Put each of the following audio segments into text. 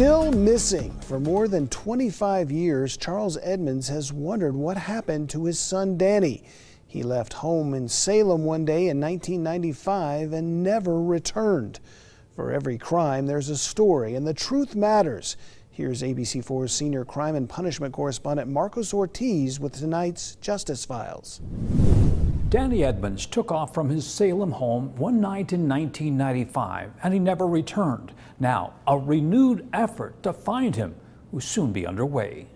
Still missing for more than 25 years, Charles Edmonds has wondered what happened to his son Danny. He left home in Salem one day in 1995 and never returned. For every crime, there's a story, and the truth matters. Here's ABC4's senior crime and punishment correspondent Marcos Ortiz with tonight's Justice Files. Danny Edmonds took off from his Salem home one night in 1995 and he never returned. Now, a renewed effort to find him will soon be underway.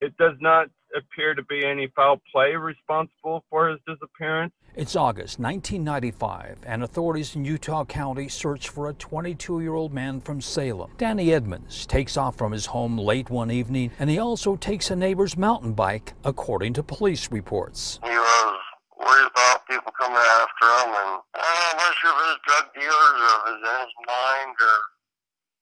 It does not appear to be any foul play responsible for his disappearance. It's August 1995, and authorities in Utah County search for a 22 year old man from Salem. Danny Edmonds takes off from his home late one evening, and he also takes a neighbor's mountain bike, according to police reports. He was worried about people coming after him, and I'm not sure if it's drug dealers or if it's in his mind or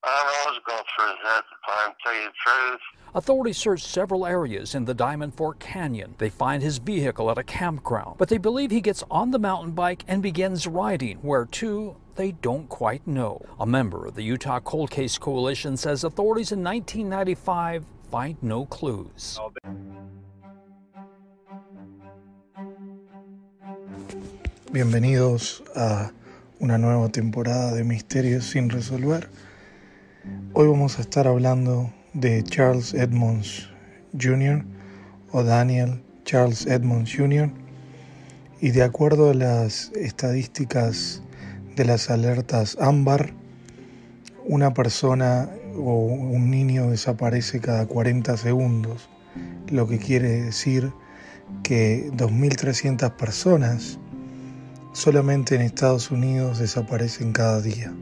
I don't know what's going through his head at the time, to tell you the truth. Authorities search several areas in the Diamond Fork Canyon. They find his vehicle at a campground, but they believe he gets on the mountain bike and begins riding. Where to, they don't quite know. A member of the Utah Cold Case Coalition says authorities in 1995 find no clues. Bienvenidos a una nueva temporada de Misterios sin resolver. Hoy vamos a estar hablando de Charles Edmonds Jr. o Daniel Charles Edmonds Jr. Y de acuerdo a las estadísticas de las alertas ámbar, una persona o un niño desaparece cada 40 segundos, lo que quiere decir que 2.300 personas solamente en Estados Unidos desaparecen cada día.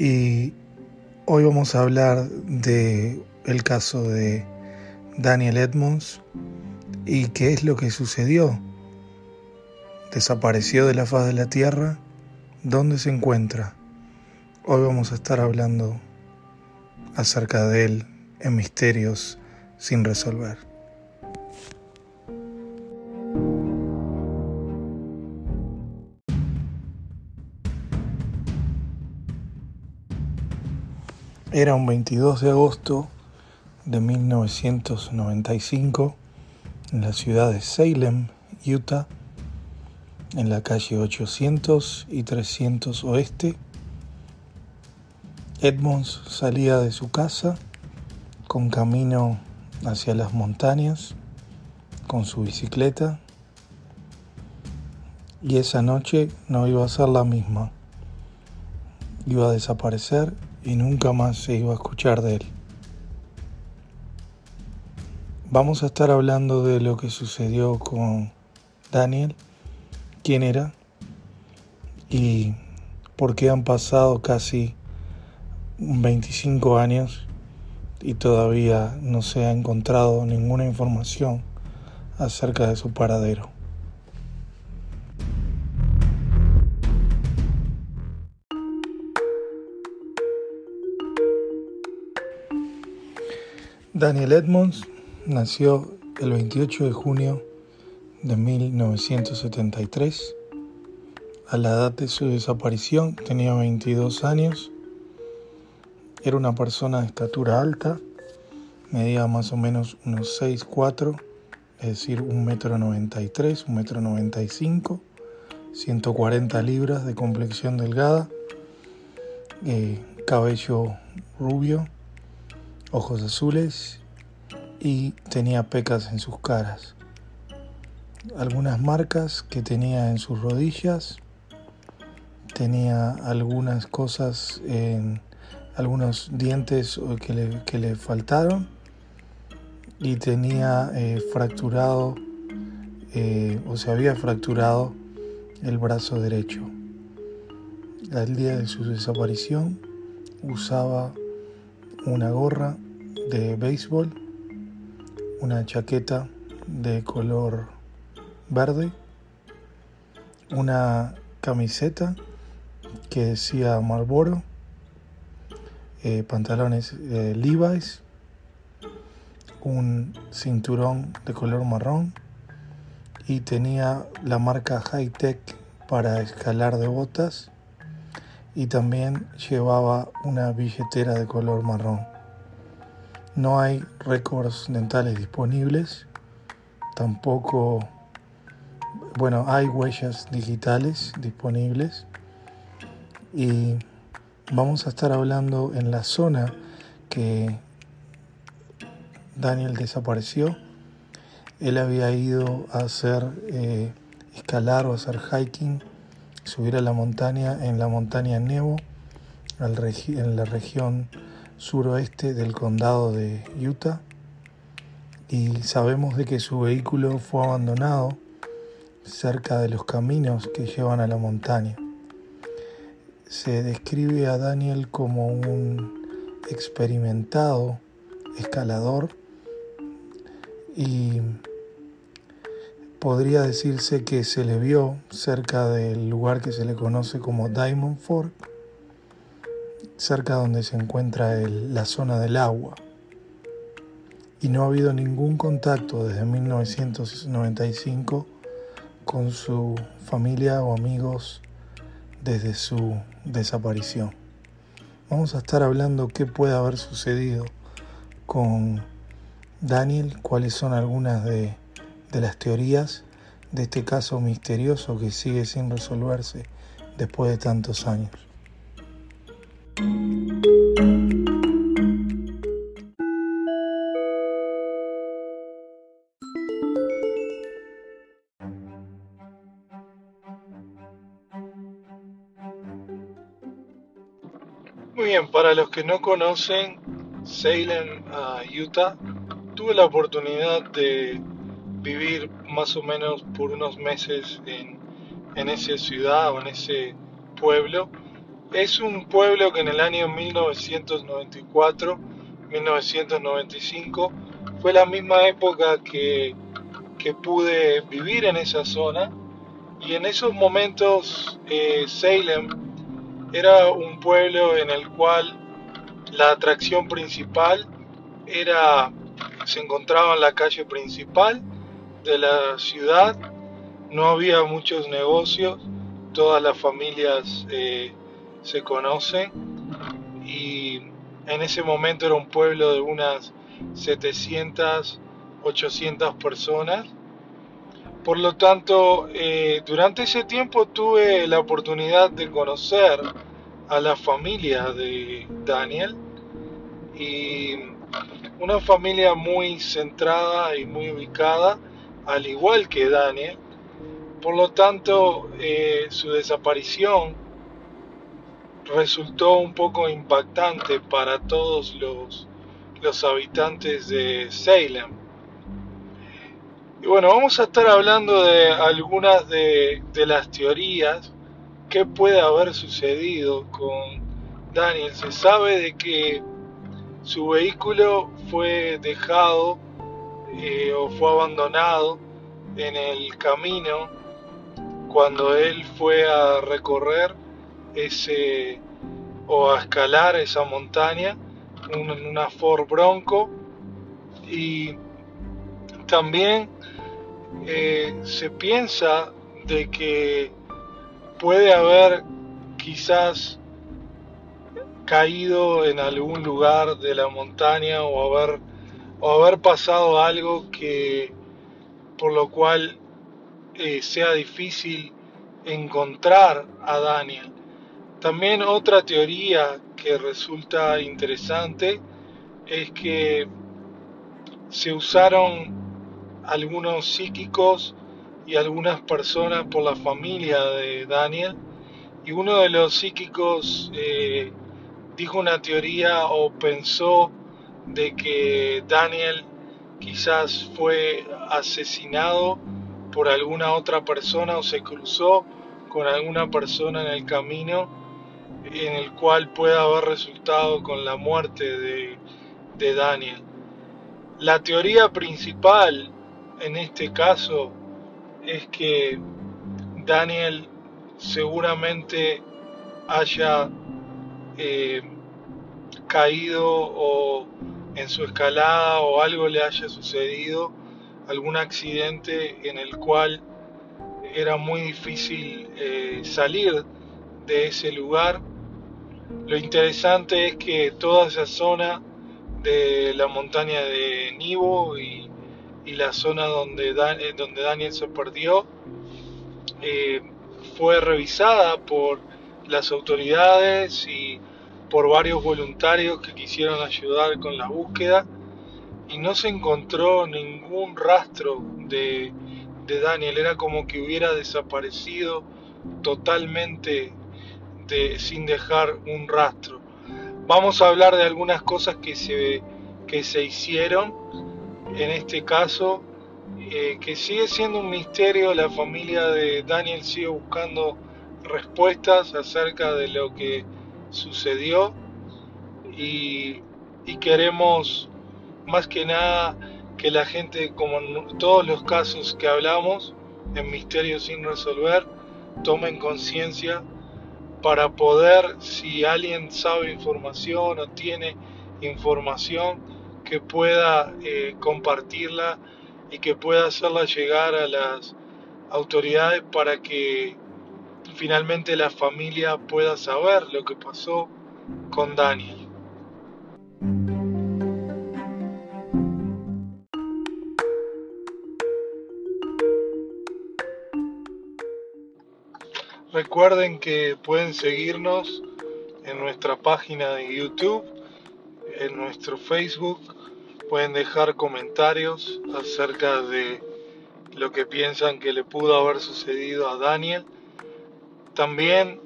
Y hoy vamos a hablar de el caso de Daniel Edmonds y qué es lo que sucedió. Desapareció de la faz de la tierra. ¿Dónde se encuentra? Hoy vamos a estar hablando acerca de él en misterios sin resolver. Era un 22 de agosto de 1995 en la ciudad de Salem, Utah, en la calle 800 y 300 oeste. Edmonds salía de su casa con camino hacia las montañas con su bicicleta y esa noche no iba a ser la misma. Iba a desaparecer y nunca más se iba a escuchar de él. Vamos a estar hablando de lo que sucedió con Daniel, quién era y por qué han pasado casi 25 años y todavía no se ha encontrado ninguna información acerca de su paradero. Daniel Edmonds nació el 28 de junio de 1973. A la edad de su desaparición tenía 22 años. Era una persona de estatura alta, medía más o menos unos 6'4", es decir, 1,93 m, 1,95 m, 140 libras de complexión delgada, eh, cabello rubio ojos azules y tenía pecas en sus caras. Algunas marcas que tenía en sus rodillas, tenía algunas cosas en algunos dientes que le, que le faltaron y tenía eh, fracturado eh, o se había fracturado el brazo derecho. Al día de su desaparición usaba una gorra de béisbol, una chaqueta de color verde, una camiseta que decía Marlboro, eh, pantalones eh, Levi's, un cinturón de color marrón y tenía la marca High Tech para escalar de botas y también llevaba una billetera de color marrón. No hay récords dentales disponibles, tampoco, bueno, hay huellas digitales disponibles y vamos a estar hablando en la zona que Daniel desapareció. Él había ido a hacer eh, escalar o hacer hiking, subir a la montaña en la montaña Nebo, en la región suroeste del condado de Utah. Y sabemos de que su vehículo fue abandonado cerca de los caminos que llevan a la montaña. Se describe a Daniel como un experimentado escalador y podría decirse que se le vio cerca del lugar que se le conoce como Diamond Fork, cerca donde se encuentra la zona del agua. Y no ha habido ningún contacto desde 1995 con su familia o amigos desde su desaparición. Vamos a estar hablando qué puede haber sucedido con Daniel, cuáles son algunas de, de las teorías de este caso misterioso que sigue sin resolverse después de tantos años. Muy bien, para los que no conocen Salem, Utah, tuve la oportunidad de vivir más o menos por unos meses en, en esa ciudad o en ese pueblo. Es un pueblo que en el año 1994, 1995, fue la misma época que, que pude vivir en esa zona. Y en esos momentos eh, Salem era un pueblo en el cual la atracción principal era se encontraba en la calle principal de la ciudad, no había muchos negocios, todas las familias eh, se conocen y en ese momento era un pueblo de unas 700, 800 personas. Por lo tanto, eh, durante ese tiempo tuve la oportunidad de conocer a la familia de Daniel y una familia muy centrada y muy ubicada, al igual que Daniel. Por lo tanto, eh, su desaparición resultó un poco impactante para todos los, los habitantes de Salem. Y bueno, vamos a estar hablando de algunas de, de las teorías que puede haber sucedido con Daniel. Se sabe de que su vehículo fue dejado eh, o fue abandonado en el camino cuando él fue a recorrer ese o a escalar esa montaña en una Ford Bronco y también eh, se piensa de que puede haber quizás caído en algún lugar de la montaña o haber, o haber pasado algo que por lo cual eh, sea difícil encontrar a Daniel. También otra teoría que resulta interesante es que se usaron algunos psíquicos y algunas personas por la familia de Daniel. Y uno de los psíquicos eh, dijo una teoría o pensó de que Daniel quizás fue asesinado por alguna otra persona o se cruzó con alguna persona en el camino en el cual puede haber resultado con la muerte de, de Daniel. La teoría principal en este caso es que Daniel seguramente haya eh, caído o en su escalada o algo le haya sucedido, algún accidente en el cual era muy difícil eh, salir de ese lugar. Lo interesante es que toda esa zona de la montaña de Nivo y, la zona donde, eh, donde Daniel se perdió eh, fue revisada por las autoridades y por varios voluntarios que quisieron ayudar con la búsqueda y no se encontró ningún rastro de, de Daniel, era como que hubiera desaparecido totalmente sin dejar un rastro. Vamos a hablar de algunas cosas que se, que se hicieron en este caso, eh, que sigue siendo un misterio. La familia de Daniel sigue buscando respuestas acerca de lo que sucedió y, queremos más que nada que la gente, como en todos los casos que hablamos, en Misterios sin resolver, tomen conciencia para poder, si alguien sabe información o tiene información, que pueda eh, compartirla y que pueda hacerla llegar a las autoridades para que finalmente la familia pueda saber lo que pasó con Daniel. Recuerden que pueden seguirnos en nuestra página de YouTube, en nuestro Facebook, pueden dejar comentarios acerca de lo que piensan que le pudo haber sucedido a Daniel. También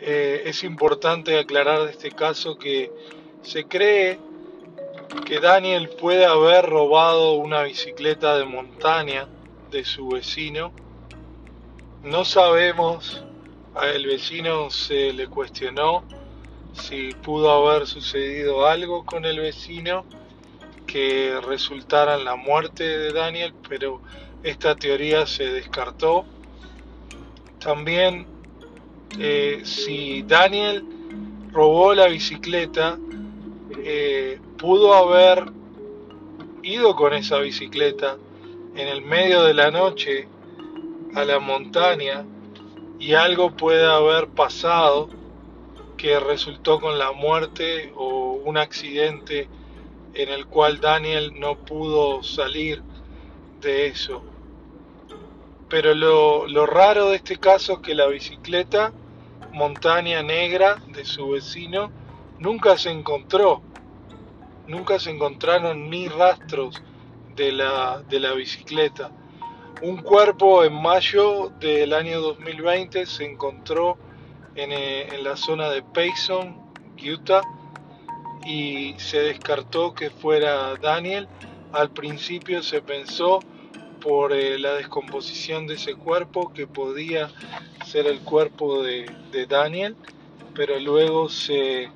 eh, es importante aclarar de este caso que se cree que Daniel puede haber robado una bicicleta de montaña de su vecino. No sabemos el vecino se le cuestionó si pudo haber sucedido algo con el vecino que resultara en la muerte de Daniel, pero esta teoría se descartó. También eh, si Daniel robó la bicicleta, eh, pudo haber ido con esa bicicleta en el medio de la noche a la montaña y algo puede haber pasado que resultó con la muerte o un accidente en el cual Daniel no pudo salir de eso. Pero lo, lo raro de este caso es que la bicicleta montaña negra de su vecino nunca se encontró. Nunca se encontraron ni rastros de la, de la bicicleta. Un cuerpo en mayo del año 2020 se encontró eh, en, la zona de Payson, Utah, y se descartó que fuera Daniel. Al principio se pensó por eh, la descomposición de ese cuerpo que podía ser el cuerpo de, Daniel, pero luego se,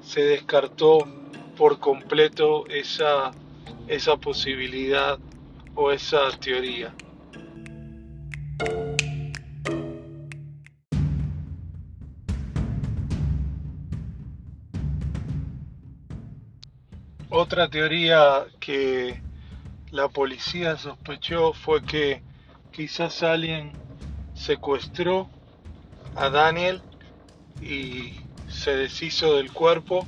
se, descartó por completo esa, esa posibilidad o esa teoría. Otra teoría que la policía sospechó fue que quizás alguien secuestró a Daniel y se deshizo del cuerpo.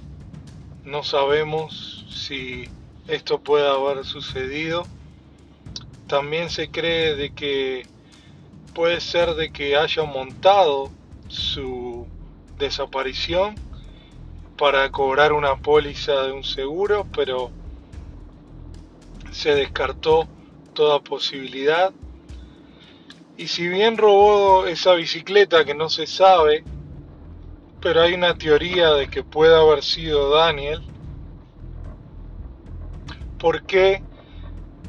No sabemos si esto puede haber sucedido. También se cree de que puede ser de que haya montado su desaparición para cobrar una póliza de un seguro, pero se descartó toda posibilidad. Y si bien robó esa bicicleta que no se sabe, pero hay una teoría de que puede haber sido Daniel, ¿por qué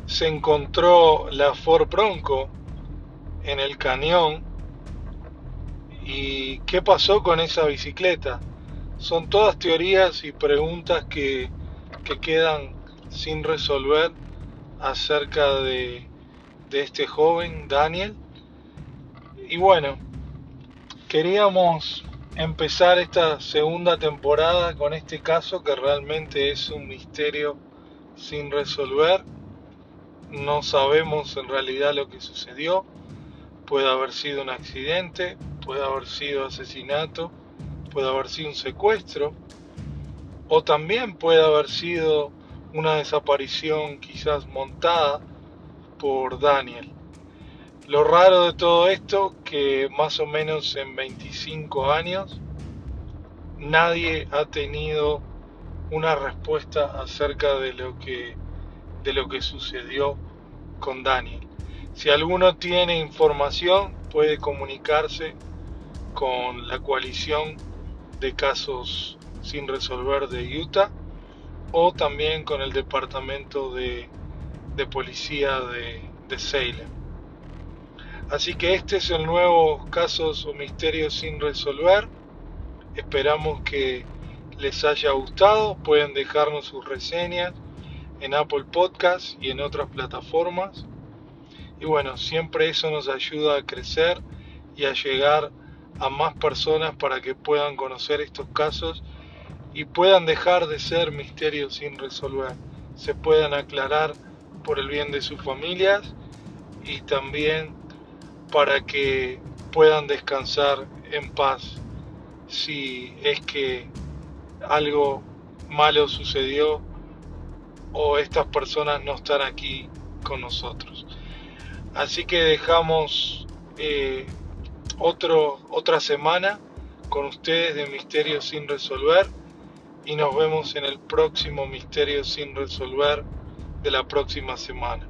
se encontró la Ford Bronco en el cañón? ¿Y qué pasó con esa bicicleta? Son todas teorías y preguntas que, quedan sin resolver acerca de, de este joven Daniel. Y bueno, queríamos empezar esta segunda temporada con este caso que realmente es un misterio sin resolver. No sabemos en realidad lo que sucedió. Puede haber sido un accidente, puede haber sido asesinato puede haber sido un secuestro, o también puede haber sido una desaparición quizás montada por Daniel. Lo raro de todo esto que más o menos en 25 años nadie ha tenido una respuesta acerca de lo que de lo que sucedió con Daniel. Si alguno tiene información, puede comunicarse con la coalición de casos sin resolver de Utah o también con el departamento de, policía de, de Salem. Así que este es el nuevo casos o misterios sin resolver. Esperamos que les haya gustado. Pueden dejarnos sus reseñas en Apple Podcast y en otras plataformas. Y bueno, siempre eso nos ayuda a crecer y a llegar a más personas para que puedan conocer estos casos y puedan dejar de ser misterios sin resolver, se puedan aclarar por el bien de sus familias y también para que puedan descansar en paz si es que algo malo sucedió o estas personas no están aquí con nosotros. Así que dejamos eh, otro, otra semana con ustedes de Misterios sin Resolver y nos vemos en el próximo Misterio sin Resolver de la próxima semana.